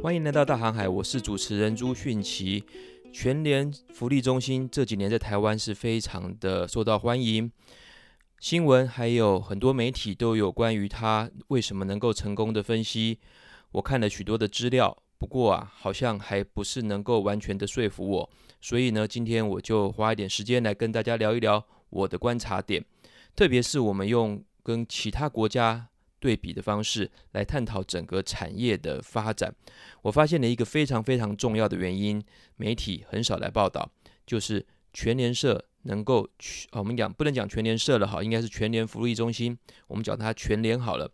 欢迎来到大航海，我是主持人朱迅奇。全联福利中心这几年在台湾是非常的受到欢迎，新闻还有很多媒体都有关于它为什么能够成功的分析。我看了许多的资料，不过啊，好像还不是能够完全的说服我。所以呢，今天我就花一点时间来跟大家聊一聊我的观察点，特别是我们用跟其他国家。对比的方式来探讨整个产业的发展，我发现了一个非常非常重要的原因，媒体很少来报道，就是全联社能够去，我们讲不能讲全联社了哈，应该是全联福利中心，我们叫它全联好了。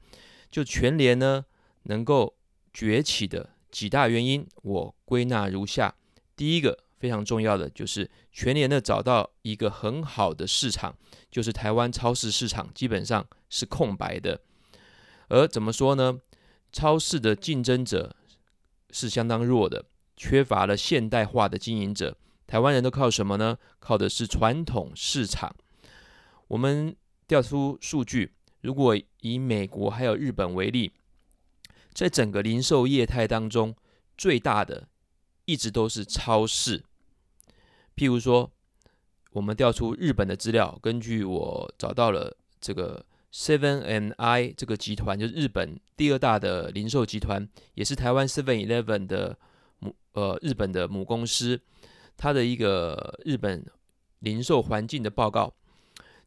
就全联呢能够崛起的几大原因，我归纳如下：第一个非常重要的就是全联呢找到一个很好的市场，就是台湾超市市场基本上是空白的。而怎么说呢？超市的竞争者是相当弱的，缺乏了现代化的经营者。台湾人都靠什么呢？靠的是传统市场。我们调出数据，如果以美国还有日本为例，在整个零售业态当中，最大的一直都是超市。譬如说，我们调出日本的资料，根据我找到了这个。Seven and I 这个集团就是日本第二大的零售集团，也是台湾 Seven Eleven 的母呃日本的母公司。它的一个日本零售环境的报告，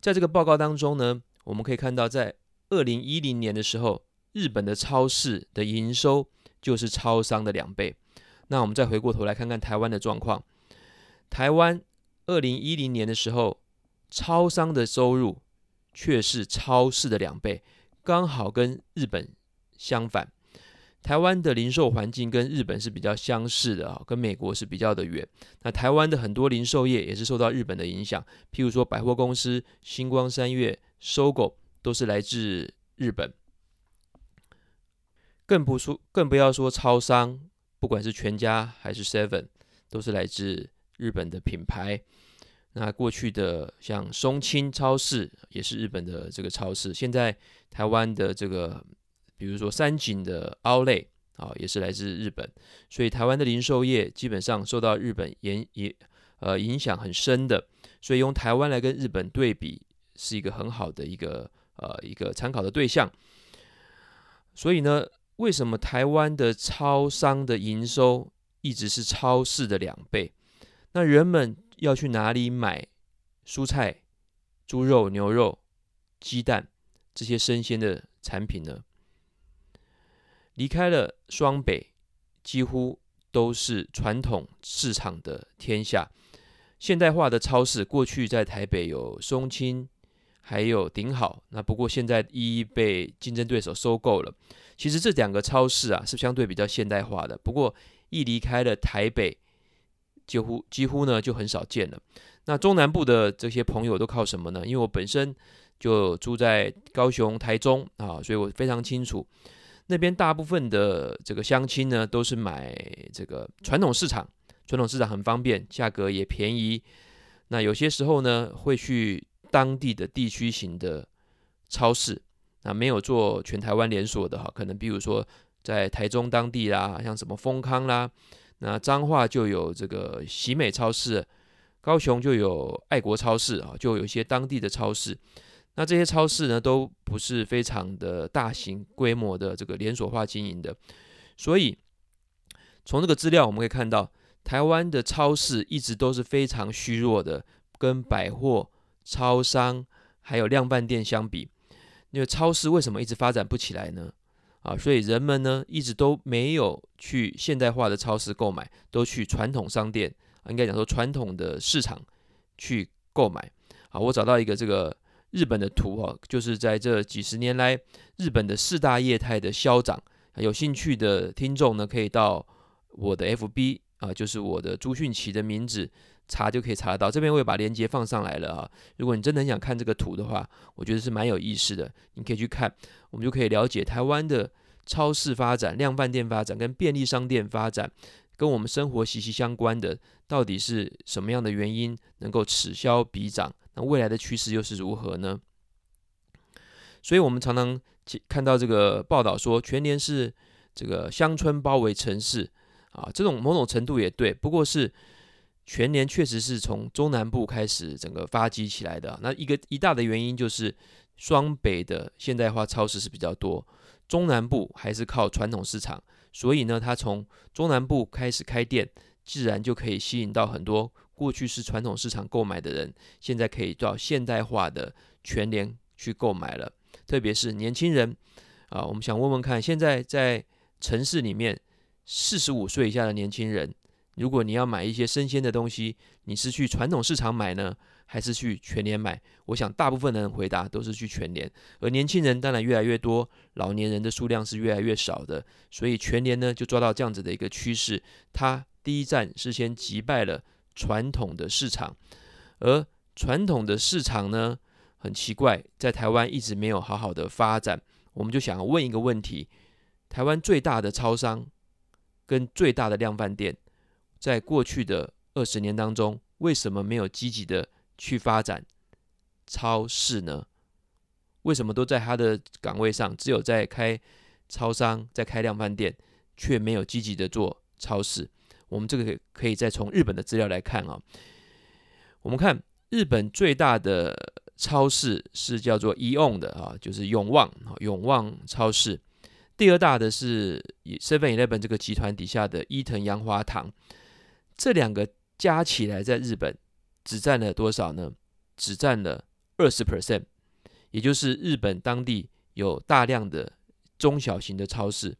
在这个报告当中呢，我们可以看到，在二零一零年的时候，日本的超市的营收就是超商的两倍。那我们再回过头来看看台湾的状况，台湾二零一零年的时候，超商的收入。却是超市的两倍，刚好跟日本相反。台湾的零售环境跟日本是比较相似的啊，跟美国是比较的远。那台湾的很多零售业也是受到日本的影响，譬如说百货公司星光三月、搜狗都是来自日本。更不说，更不要说超商，不管是全家还是 Seven，都是来自日本的品牌。那过去的像松青超市也是日本的这个超市，现在台湾的这个，比如说三井的 Outlet 啊，也是来自日本，所以台湾的零售业基本上受到日本影也呃影响很深的，所以用台湾来跟日本对比是一个很好的一个呃一个参考的对象。所以呢，为什么台湾的超商的营收一直是超市的两倍？那人们要去哪里买蔬菜、猪肉、牛肉、鸡蛋这些生鲜的产品呢？离开了双北，几乎都是传统市场的天下。现代化的超市过去在台北有松青，还有顶好，那不过现在一一被竞争对手收购了。其实这两个超市啊是相对比较现代化的，不过一离开了台北。几乎几乎呢就很少见了。那中南部的这些朋友都靠什么呢？因为我本身就住在高雄、台中啊，所以我非常清楚那边大部分的这个乡亲呢都是买这个传统市场。传统市场很方便，价格也便宜。那有些时候呢会去当地的地区型的超市，那没有做全台湾连锁的哈，可能比如说在台中当地啦，像什么丰康啦。那彰化就有这个喜美超市，高雄就有爱国超市啊，就有一些当地的超市。那这些超市呢，都不是非常的大型规模的这个连锁化经营的。所以从这个资料我们可以看到，台湾的超市一直都是非常虚弱的，跟百货、超商还有量贩店相比，因为超市为什么一直发展不起来呢？啊，所以人们呢一直都没有去现代化的超市购买，都去传统商店，应该讲说传统的市场去购买。啊，我找到一个这个日本的图哈，就是在这几十年来日本的四大业态的消长。有兴趣的听众呢，可以到我的 FB 啊，就是我的朱迅奇的名字。查就可以查得到，这边我也把链接放上来了啊。如果你真的很想看这个图的话，我觉得是蛮有意思的，你可以去看，我们就可以了解台湾的超市发展、量贩店发展跟便利商店发展，跟我们生活息息相关的，到底是什么样的原因能够此消彼长？那未来的趋势又是如何呢？所以我们常常看到这个报道说，全年是这个乡村包围城市啊，这种某种程度也对，不过是全联确实是从中南部开始整个发迹起来的。那一个一大的原因就是双北的现代化超市是比较多，中南部还是靠传统市场，所以呢，它从中南部开始开店，自然就可以吸引到很多过去是传统市场购买的人，现在可以到现代化的全联去购买了，特别是年轻人啊，我们想问问看，现在在城市里面，四十五岁以下的年轻人，如果你要买一些生鲜的东西，你是去传统市场买呢，还是去全联买？我想大部分的人回答都是去全联，而年轻人当然越来越多，老年人的数量是越来越少的，所以全联呢就抓到这样子的一个趋势，它第一站是先击败了传统的市场，而传统的市场呢，很奇怪，在台湾一直没有好好的发展，我们就想问一个问题。台湾最大的超商跟最大的量贩店，在过去的二十年当中，为什么没有积极的去发展超市呢？为什么都在他的岗位上，只有在开超商、在开量贩店，却没有积极的做超市？我们这个可以再从日本的资料来看啊。我们看日本最大的超市是叫做 AEON 的啊，就是永旺啊，永旺超市。第二大的是 Seven Eleven 这个集团底下的伊藤洋华堂，这两个加起来在日本只占了多少呢？只占了二十 percent，也就是日本当地有大量的中小型的超市，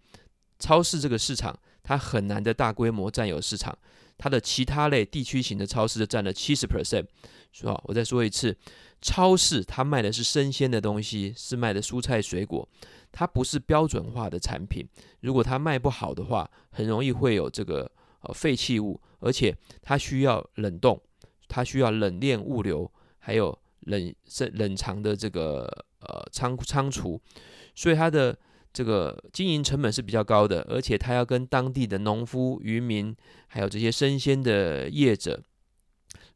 超市这个市场它很难的大规模占有市场，它的其他类地区型的超市就占了七十 percent。说好，我再说一次，超市它卖的是生鲜的东西，是卖的蔬菜水果。它不是标准化的产品，如果它卖不好的话，很容易会有这个呃废弃物，而且它需要冷冻，它需要冷链物流，还有冷冷藏的这个呃仓仓储，所以它的这个经营成本是比较高的，而且它要跟当地的农夫、渔民，还有这些生鲜的业者。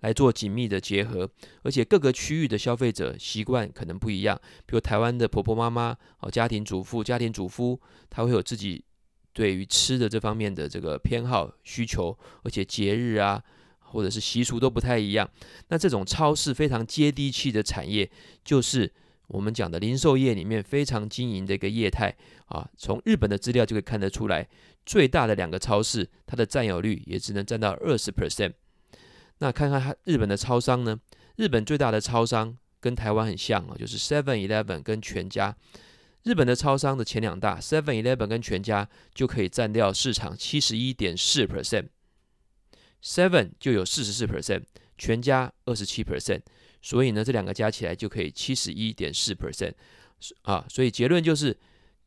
来做紧密的结合，而且各个区域的消费者习惯可能不一样。比如台湾的婆婆妈妈、哦家庭主妇、家庭主夫，他会有自己对于吃的这方面的这个偏好需求，而且节日啊或者是习俗都不太一样。那这种超市非常接地气的产业，就是我们讲的零售业里面非常经营的一个业态啊。从日本的资料就可以看得出来，最大的两个超市，它的占有率也只能占到二十 percent。那看看日本的超商呢？日本最大的超商跟台湾很像啊，就是 Seven Eleven 跟全家。日本的超商的前两大 Seven Eleven 跟全家就可以占掉市场七十一点四 percent，Seven 就有四十四 percent，全家二十七 percent，所以呢，这两个加起来就可以七十一点四 percent 啊。所以结论就是，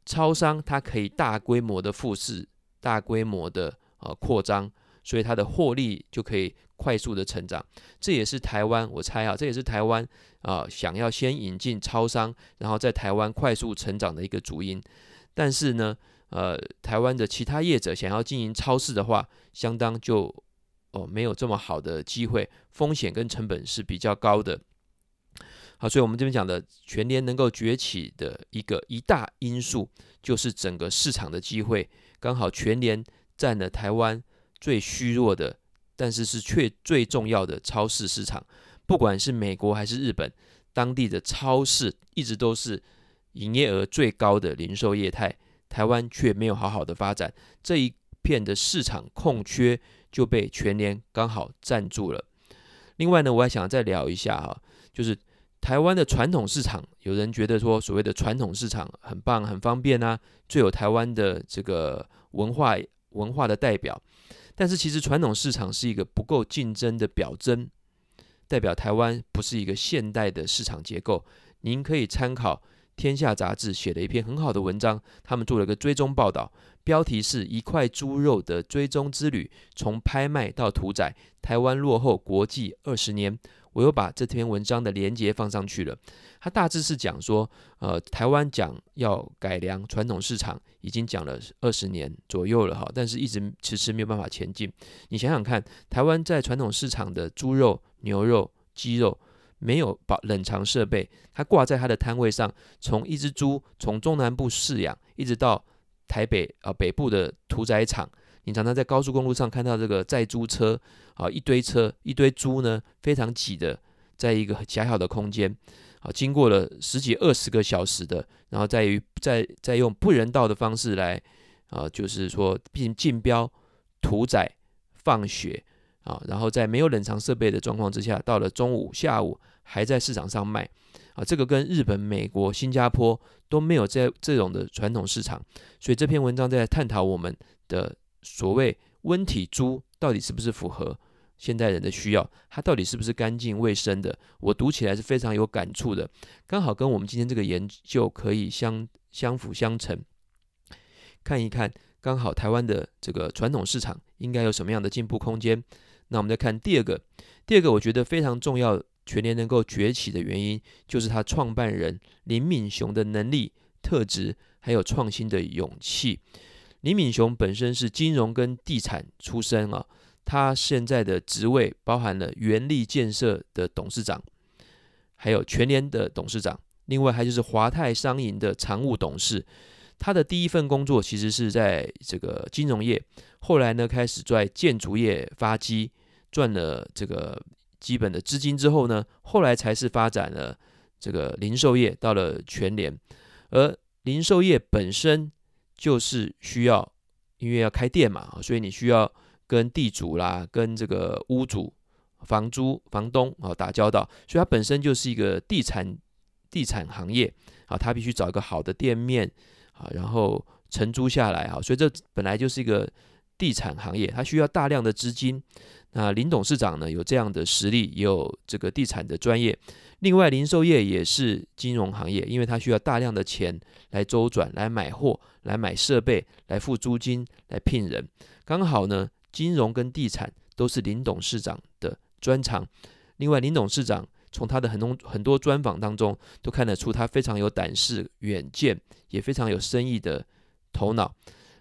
超商它可以大规模的复制、大规模的呃扩张，所以它的获利就可以。快速的成长，这也是台湾，我猜啊，这也是台湾啊、想要先引进超商，然后在台湾快速成长的一个主因。但是呢，呃，台湾的其他业者想要经营超市的话，相当就哦没有这么好的机会，风险跟成本是比较高的。好，所以我们这边讲的全联能够崛起的一个一大因素，就是整个市场的机会，刚好全联占了台湾最虚弱的。但是是却最重要的超市市场，不管是美国还是日本，当地的超市一直都是营业额最高的零售业态。台湾却没有好好的发展，这一片的市场空缺就被全联刚好占住了。另外呢，我还想再聊一下哈，就是台湾的传统市场，有人觉得说所谓的传统市场很棒、很方便啊，最有台湾的这个文化文化的代表。但是其实传统市场是一个不够竞争的表征，代表台湾不是一个现代的市场结构。您可以参考《天下》杂志写了一篇很好的文章，他们做了个追踪报道，标题是一块猪肉的追踪之旅，从拍卖到屠宰，台湾落后国际二十年。我又把这篇文章的连接放上去了。它大致是讲说，呃，台湾讲要改良传统市场，已经讲了二十年左右了哈，但是一直迟迟没有办法前进。你想想看，台湾在传统市场的猪肉、牛肉、鸡肉没有保冷藏设备，它挂在它的摊位上，从一只猪从中南部饲养，一直到台北啊北部的屠宰场，你常常在高速公路上看到这个载猪车啊，一堆车一堆猪呢，非常挤的，在一个狭小的空间啊，经过了十几二十个小时的，然后在于在在用不人道的方式来啊，就是说并竞标屠宰放血啊，然后在没有冷藏设备的状况之下，到了中午下午还在市场上卖。啊，这个跟日本、美国、新加坡都没有这这种的传统市场，所以这篇文章在探讨我们的所谓温体猪到底是不是符合现代人的需要，它到底是不是干净卫生的？我读起来是非常有感触的，刚好跟我们今天这个研究可以相相辅相成，看一看刚好台湾的这个传统市场应该有什么样的进步空间。那我们再看第二个，第二个我觉得非常重要。全年能够崛起的原因，就是他创办人林敏雄的能力、特质，还有创新的勇气。李敏雄本身是金融跟地产出身啊，他现在的职位包含了元利建设的董事长，还有全联的董事长，另外还就是华泰商银的常务董事。他的第一份工作其实是在这个金融业，后来呢开始在建筑业发迹，赚了这个。基本的资金之后呢，后来才是发展了这个零售业，到了全联。而零售业本身就是需要，因为要开店嘛，所以你需要跟地主啦、跟这个屋主、房租、房东啊打交道，所以它本身就是一个地产地产行业啊，它必须找一个好的店面啊，然后承租下来啊，所以这本来就是一个地产行业，它需要大量的资金。那林董事长呢，有这样的实力，也有这个地产的专业。另外，零售业也是金融行业，因为它需要大量的钱来周转、来买货、来买设备、来付租金、来聘人。刚好呢，金融跟地产都是林董事长的专长。另外，林董事长从他的很多很多专访当中，都看得出他非常有胆识、远见，也非常有生意的头脑。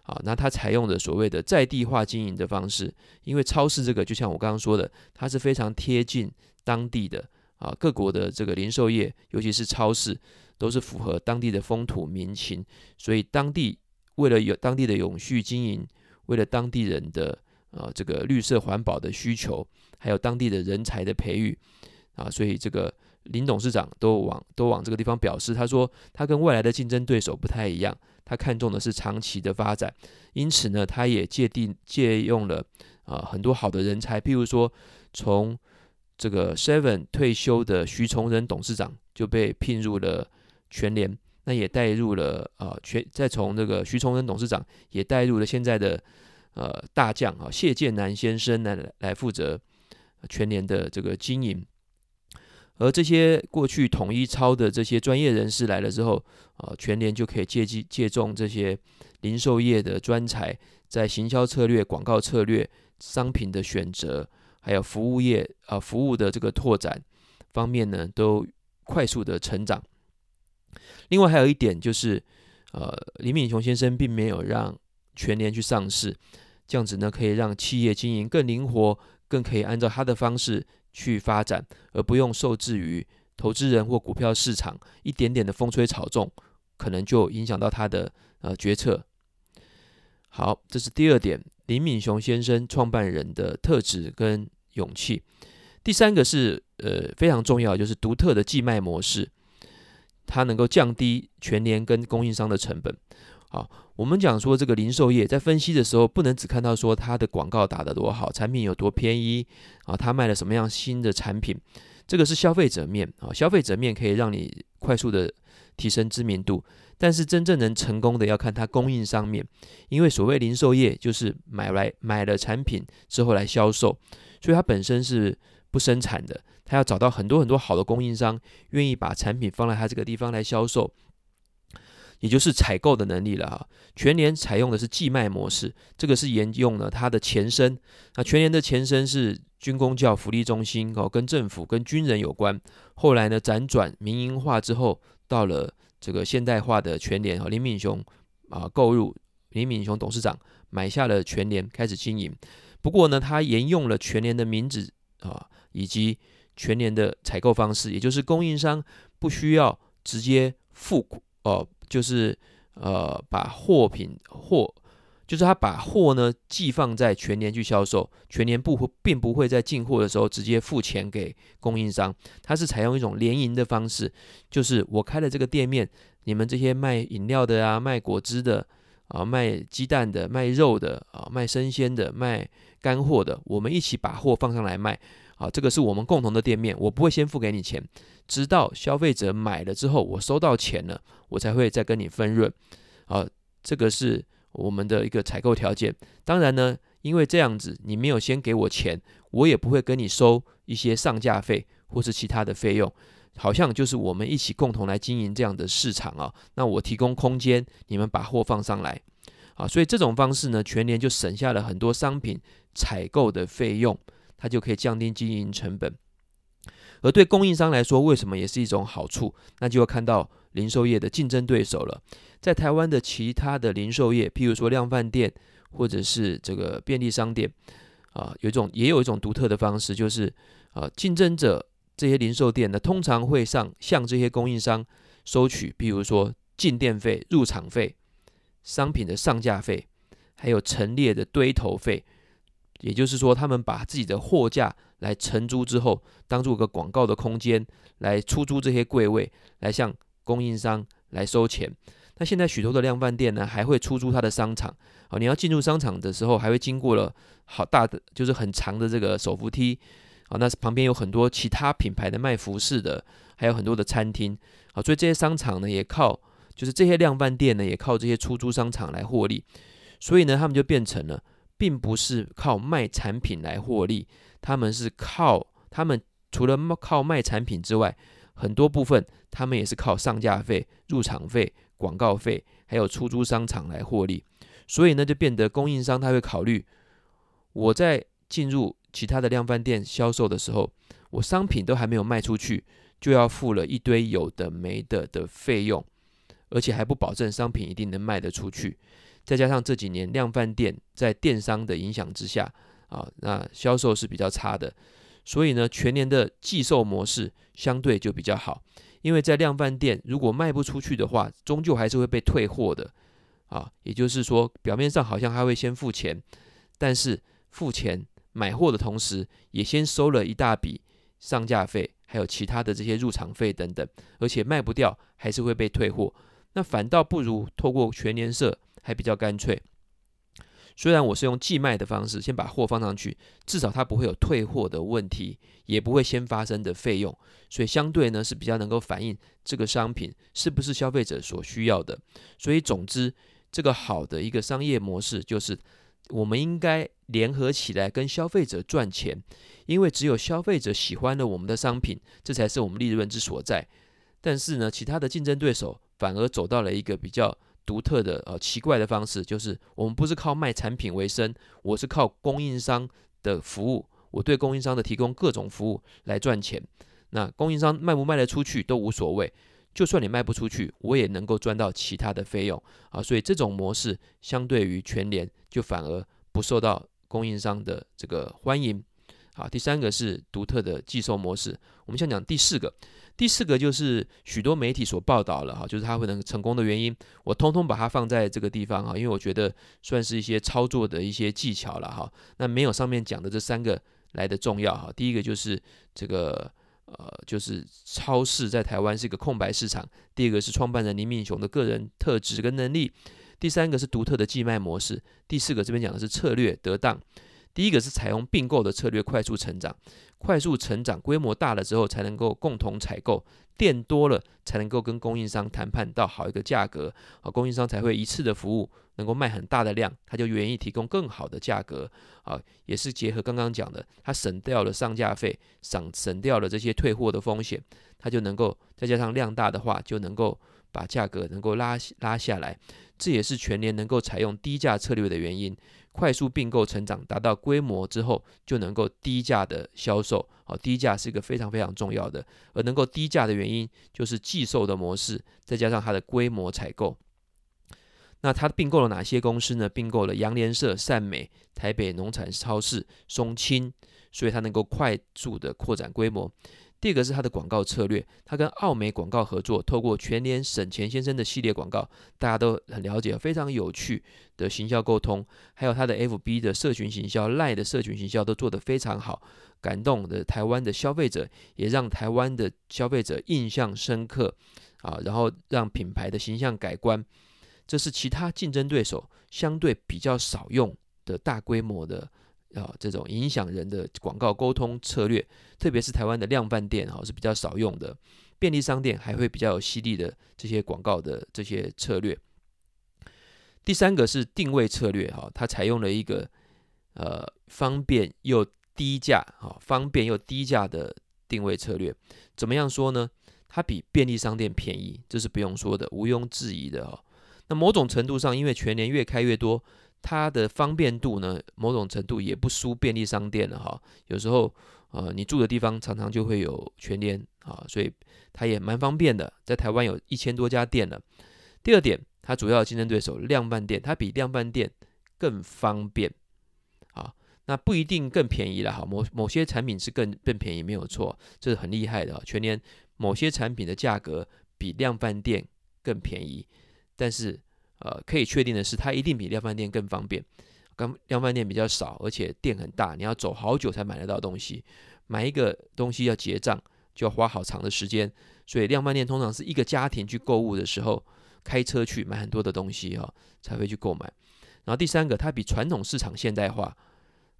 啊，那他采用的所谓的在地化经营的方式，因为超市这个就像我刚刚说的，它是非常贴近当地的啊，各国的这个零售业，尤其是超市，都是符合当地的风土民情，所以当地为了有当地的永续经营，为了当地人的啊这个绿色环保的需求，还有当地的人才的培育啊，所以这个林董事长都往都往这个地方表示，他说他跟未来的竞争对手不太一样。他看重的是长期的发展，因此呢，他也借定借用了啊、呃、很多好的人才，譬如说从这个 Seven 退休的徐崇仁董事长就被聘入了全联，那也带入了啊全再从这个徐崇仁董事长也带入了现在的呃大将啊谢建南先生来来负责全联的这个经营。而这些过去统一超的这些专业人士来了之后，啊，全联就可以借机借重这些零售业的专才，在行销策略、广告策略、商品的选择，还有服务业啊服务的这个拓展方面呢，都快速的成长。另外还有一点就是，呃，林敏雄先生并没有让全联去上市，这样子呢可以让企业经营更灵活，更可以按照他的方式。去发展，而不用受制于投资人或股票市场一点点的风吹草动，可能就影响到他的呃决策。好，这是第二点，林敏雄先生创办人的特质跟勇气。第三个是呃非常重要，就是独特的寄卖模式，它能够降低全联跟供应商的成本。好，我们讲说这个零售业在分析的时候，不能只看到说它的广告打得多好，产品有多便宜啊，它卖了什么样新的产品，这个是消费者面啊，消费者面可以让你快速的提升知名度，但是真正能成功的要看它供应商面，因为所谓零售业就是买来买了产品之后来销售，所以它本身是不生产的，它要找到很多很多好的供应商，愿意把产品放在它这个地方来销售。也就是采购的能力了哈。全联采用的是寄卖模式，这个是沿用了它的前身。那全联的前身是军公教福利中心哦，跟政府跟军人有关。后来呢，辗转民营化之后，到了这个现代化的全联哦，林敏雄啊购入，林敏雄董事长买下了全联，开始经营。不过呢，他沿用了全联的名字啊，以及全联的采购方式，也就是供应商不需要直接付哦。就是呃把货品货，就是他把货呢寄放在全年去销售，全年不并不会在进货的时候直接付钱给供应商，他是采用一种联营的方式，就是我开了这个店面，你们这些卖饮料的啊，卖果汁的啊，卖鸡蛋的，卖肉的啊，卖生鲜的，卖干货的，我们一起把货放上来卖。啊，这个是我们共同的店面，我不会先付给你钱，直到消费者买了之后，我收到钱了，我才会再跟你分润。啊，这个是我们的一个采购条件。当然呢，因为这样子，你没有先给我钱，我也不会跟你收一些上架费或是其他的费用，好像就是我们一起共同来经营这样的市场啊。那我提供空间，你们把货放上来，啊，所以这种方式呢，全年就省下了很多商品采购的费用。它就可以降低经营成本，而对供应商来说，为什么也是一种好处？那就要看到零售业的竞争对手了。在台湾的其他的零售业，譬如说量贩店或者是这个便利商店，啊，有一种也有一种独特的方式，就是啊，竞争者这些零售店呢，通常会上向这些供应商收取，譬如说进店费、入场费、商品的上架费，还有陈列的堆头费。也就是说，他们把自己的货架来承租之后，当做一个广告的空间来出租这些柜位，来向供应商来收钱。那现在许多的量贩店呢，还会出租他的商场。哦，你要进入商场的时候，还会经过了好大的，就是很长的这个手扶梯。啊，那旁边有很多其他品牌的卖服饰的，还有很多的餐厅。啊，所以这些商场呢，也靠就是这些量贩店呢，也靠这些出租商场来获利。所以呢，他们就变成了。并不是靠卖产品来获利，他们是靠他们除了靠卖产品之外，很多部分他们也是靠上架费、入场费、广告费，还有出租商场来获利。所以呢，就变得供应商他会考虑，我在进入其他的量贩店销售的时候，我商品都还没有卖出去，就要付了一堆有的没的的费用，而且还不保证商品一定能卖得出去。再加上这几年量贩店在电商的影响之下，啊，那销售是比较差的，所以呢，全联的寄售模式相对就比较好，因为在量贩店如果卖不出去的话，终究还是会被退货的，啊，也就是说，表面上好像他会先付钱，但是付钱买货的同时，也先收了一大笔上架费，还有其他的这些入场费等等，而且卖不掉还是会被退货，那反倒不如透过全联社。还比较干脆，虽然我是用寄卖的方式先把货放上去，至少它不会有退货的问题，也不会先发生的费用，所以相对呢是比较能够反映这个商品是不是消费者所需要的。所以总之，这个好的一个商业模式就是，我们应该联合起来跟消费者赚钱，因为只有消费者喜欢了我们的商品，这才是我们利润之所在。但是呢，其他的竞争对手反而走到了一个比较。独特的呃奇怪的方式，就是我们不是靠卖产品为生，我是靠供应商的服务，我对供应商的提供各种服务来赚钱。那供应商卖不卖得出去都无所谓，就算你卖不出去，我也能够赚到其他的费用啊。所以这种模式相对于全联，就反而不受到供应商的这个欢迎。好，第三个是独特的寄售模式，我们先讲第四个。第四个就是许多媒体所报道了哈，就是它会能成功的原因，我通通把它放在这个地方哈，因为我觉得算是一些操作的一些技巧了哈。那没有上面讲的这三个来的重要哈。第一个就是这个呃，就是超市在台湾是一个空白市场。第二个是创办人林敏雄的个人特质跟能力。第三个是独特的寄卖模式。第四个这边讲的是策略得当。第一个是采用并购的策略，快速成长。快速成长，规模大了之后才能够共同采购，店多了才能够跟供应商谈判到好一个价格，啊，供应商才会一次的服务能够卖很大的量，他就愿意提供更好的价格，啊，也是结合刚刚讲的，他省掉了上架费，省省掉了这些退货的风险，他就能够再加上量大的话，就能够把价格能够拉拉下来，这也是全联能够采用低价策略的原因。快速并购成长，达到规模之后，就能够低价的销售。好，低价是一个非常非常重要的。而能够低价的原因，就是寄售的模式，再加上它的规模采购。那它并购了哪些公司呢？并购了洋联社、善美、台北农产超市、松青，所以它能够快速的扩展规模。第二个是它的广告策略，它跟奥美广告合作，透过全联省钱先生的系列广告，大家都很了解，非常有趣的行销沟通，还有它的 FB 的社群行销、赖的社群行销都做得非常好，感动的台湾的消费者，也让台湾的消费者印象深刻啊，然后让品牌的形象改观，这是其他竞争对手相对比较少用的大规模的。啊，这种影响人的广告沟通策略，特别是台湾的量贩店哈是比较少用的，便利商店还会比较有犀利的这些广告的这些策略。第三个是定位策略哈，它采用了一个呃方便又低价哈，方便又低价的定位策略。怎么样说呢？它比便利商店便宜，这是不用说的，毋庸置疑的哈。那某种程度上，因为全联越开越多。它的方便度呢，某种程度也不输便利商店了哈。有时候，呃，你住的地方常常就会有全联啊，所以它也蛮方便的。在台湾有一千多家店了。第二点，它主要竞争对手量贩店，它比量贩店更方便啊。那不一定更便宜了哈。某某些产品是更更便宜，没有错，这是很厉害的。全联某些产品的价格比量贩店更便宜，但是。呃，可以确定的是，它一定比量贩店更方便。刚量贩店比较少，而且店很大，你要走好久才买得到东西。买一个东西要结账，就要花好长的时间。所以量贩店通常是一个家庭去购物的时候，开车去买很多的东西哈、才会去购买。然后第三个，它比传统市场现代化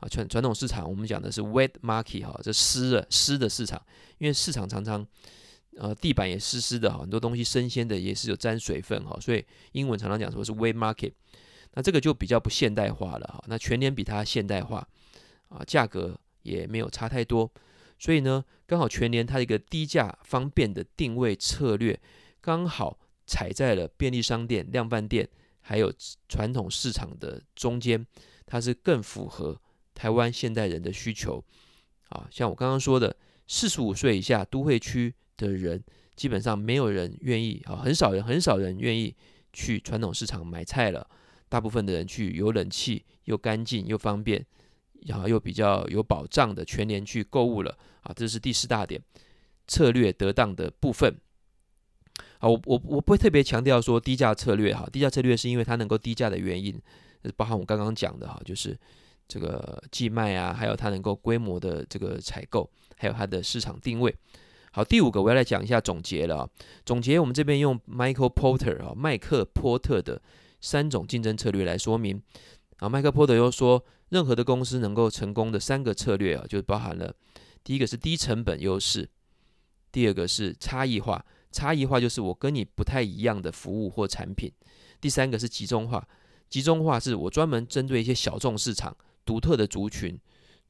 啊。传传统市场我们讲的是 wet market 哈，这湿的湿的市场，因为市场常常。呃，地板也湿湿的哈，很多东西生鲜的也是有沾水分哈，所以英文常常讲说是 wet market，那这个就比较不现代化了哈。那全联比它现代化啊，价格也没有差太多，所以呢，刚好全联它一个低价方便的定位策略，刚好踩在了便利商店、量贩店还有传统市场的中间，它是更符合台湾现代人的需求啊。像我刚刚说的，四十五岁以下都会区。的人基本上没有人愿意啊，很少人很少人愿意去传统市场买菜了。大部分的人去有冷气又干净又方便，然后又比较有保障的全年去购物了啊。这是第四大点，策略得当的部分。啊，我我我不会特别强调说低价策略哈，低价策略是因为它能够低价的原因，包含我刚刚讲的哈，就是这个寄卖啊，还有它能够规模的这个采购，还有它的市场定位。好，第五个我要来讲一下总结了啊。总结我们这边用 Michael Porter 啊，麦克波特的三种竞争策略来说明。啊，麦克波特又说，任何的公司能够成功的三个策略啊，就包含了第一个是低成本优势，第二个是差异化，差异化就是我跟你不太一样的服务或产品，第三个是集中化，集中化是我专门针对一些小众市场、独特的族群，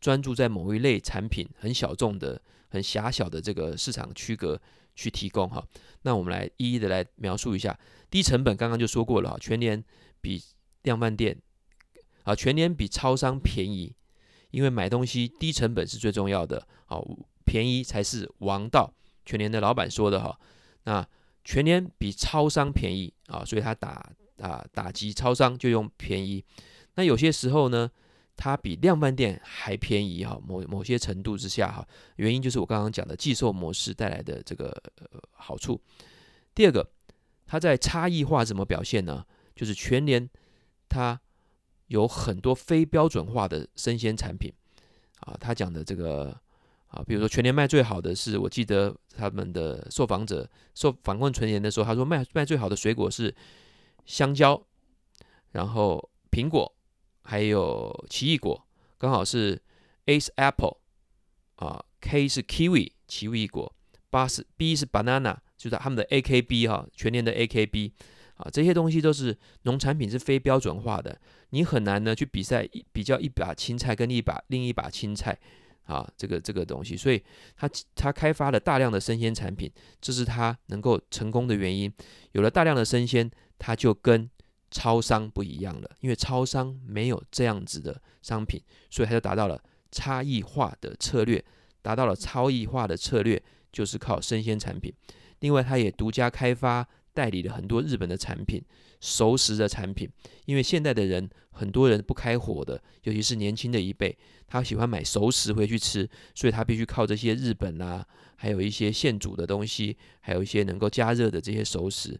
专注在某一类产品，很小众的。很狭小的这个市场区隔去提供哈，那我们来一一的来描述一下。低成本刚刚就说过了哈，全联比量贩店啊，全联比超商便宜，因为买东西低成本是最重要的，啊，便宜才是王道。全联的老板说的哈，那全联比超商便宜啊，所以他打啊打击超商就用便宜。那有些时候呢，它比量贩店还便宜哈，某某些程度之下哈，原因就是我刚刚讲的寄售模式带来的这个呃好处。第二个，它在差异化怎么表现呢？就是全年它有很多非标准化的生鲜产品啊，他讲的这个啊，比如说全年卖最好的是我记得他们的受访者受访问全联的时候，他说卖卖最好的水果是香蕉，然后苹果。还有奇异果，刚好是 A 是 Apple 啊，K 是 Kiwi 奇异果，八是 B 是 Banana，就是他们的 AKB 哈，全年的 AKB 啊，这些东西都是农产品，是非标准化的，你很难呢去比赛比较一把青菜跟一把另一把青菜啊，这个这个东西，所以他他开发了大量的生鲜产品，这是他能够成功的原因。有了大量的生鲜，他就跟超商不一样了，因为超商没有这样子的商品，所以他就达到了差异化的策略。达到了差异化的策略，就是靠生鲜产品。另外，他也独家开发代理了很多日本的产品，熟食的产品。因为现代的人很多人不开火的，尤其是年轻的一辈，他喜欢买熟食回去吃，所以他必须靠这些日本啊，还有一些现煮的东西，还有一些能够加热的这些熟食，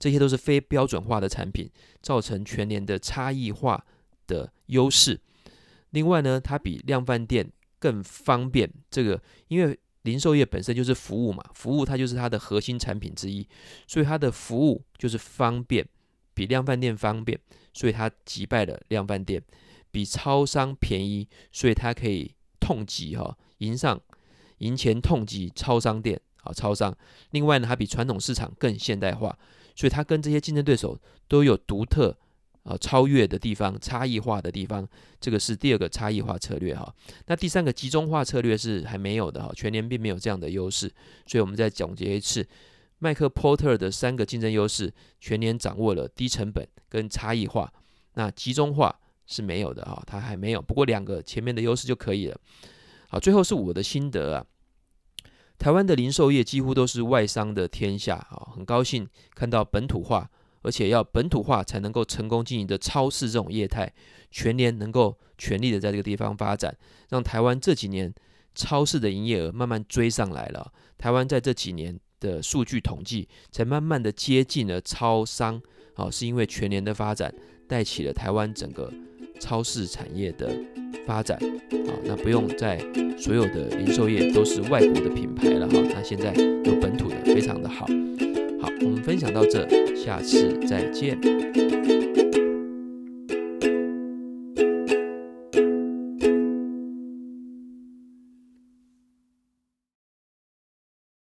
这些都是非标准化的产品，造成全联的差异化的优势。另外呢，它比量贩店更方便。这个因为零售业本身就是服务嘛，服务它就是它的核心产品之一，所以它的服务就是方便，比量贩店方便，所以它击败了量贩店，比超商便宜，所以它可以痛击哈，赢上赢钱痛击超商店啊，超商。另外呢，它比传统市场更现代化，所以它跟这些竞争对手都有独特。啊，超越的地方，差异化的地方，这个是第二个差异化策略哈。那第三个集中化策略是还没有的哈，全年并没有这样的优势，所以我们再总结一次，麦克波特的三个竞争优势，全年掌握了低成本跟差异化，那集中化是没有的哈，它还没有。不过两个前面的优势就可以了。好，最后是我的心得啊，台湾的零售业几乎都是外商的天下啊，很高兴看到本土化。而且要本土化才能够成功经营的超市这种业态，全联能够全力的在这个地方发展，让台湾这几年超市的营业额慢慢追上来了。台湾在这几年的数据统计，才慢慢的接近了超商，啊，是因为全联的发展带起了台湾整个超市产业的发展，啊，那不用在所有的零售业都是外国的品牌了哈，那现在有本土的，非常的好。好，我们分享到这，下次再见。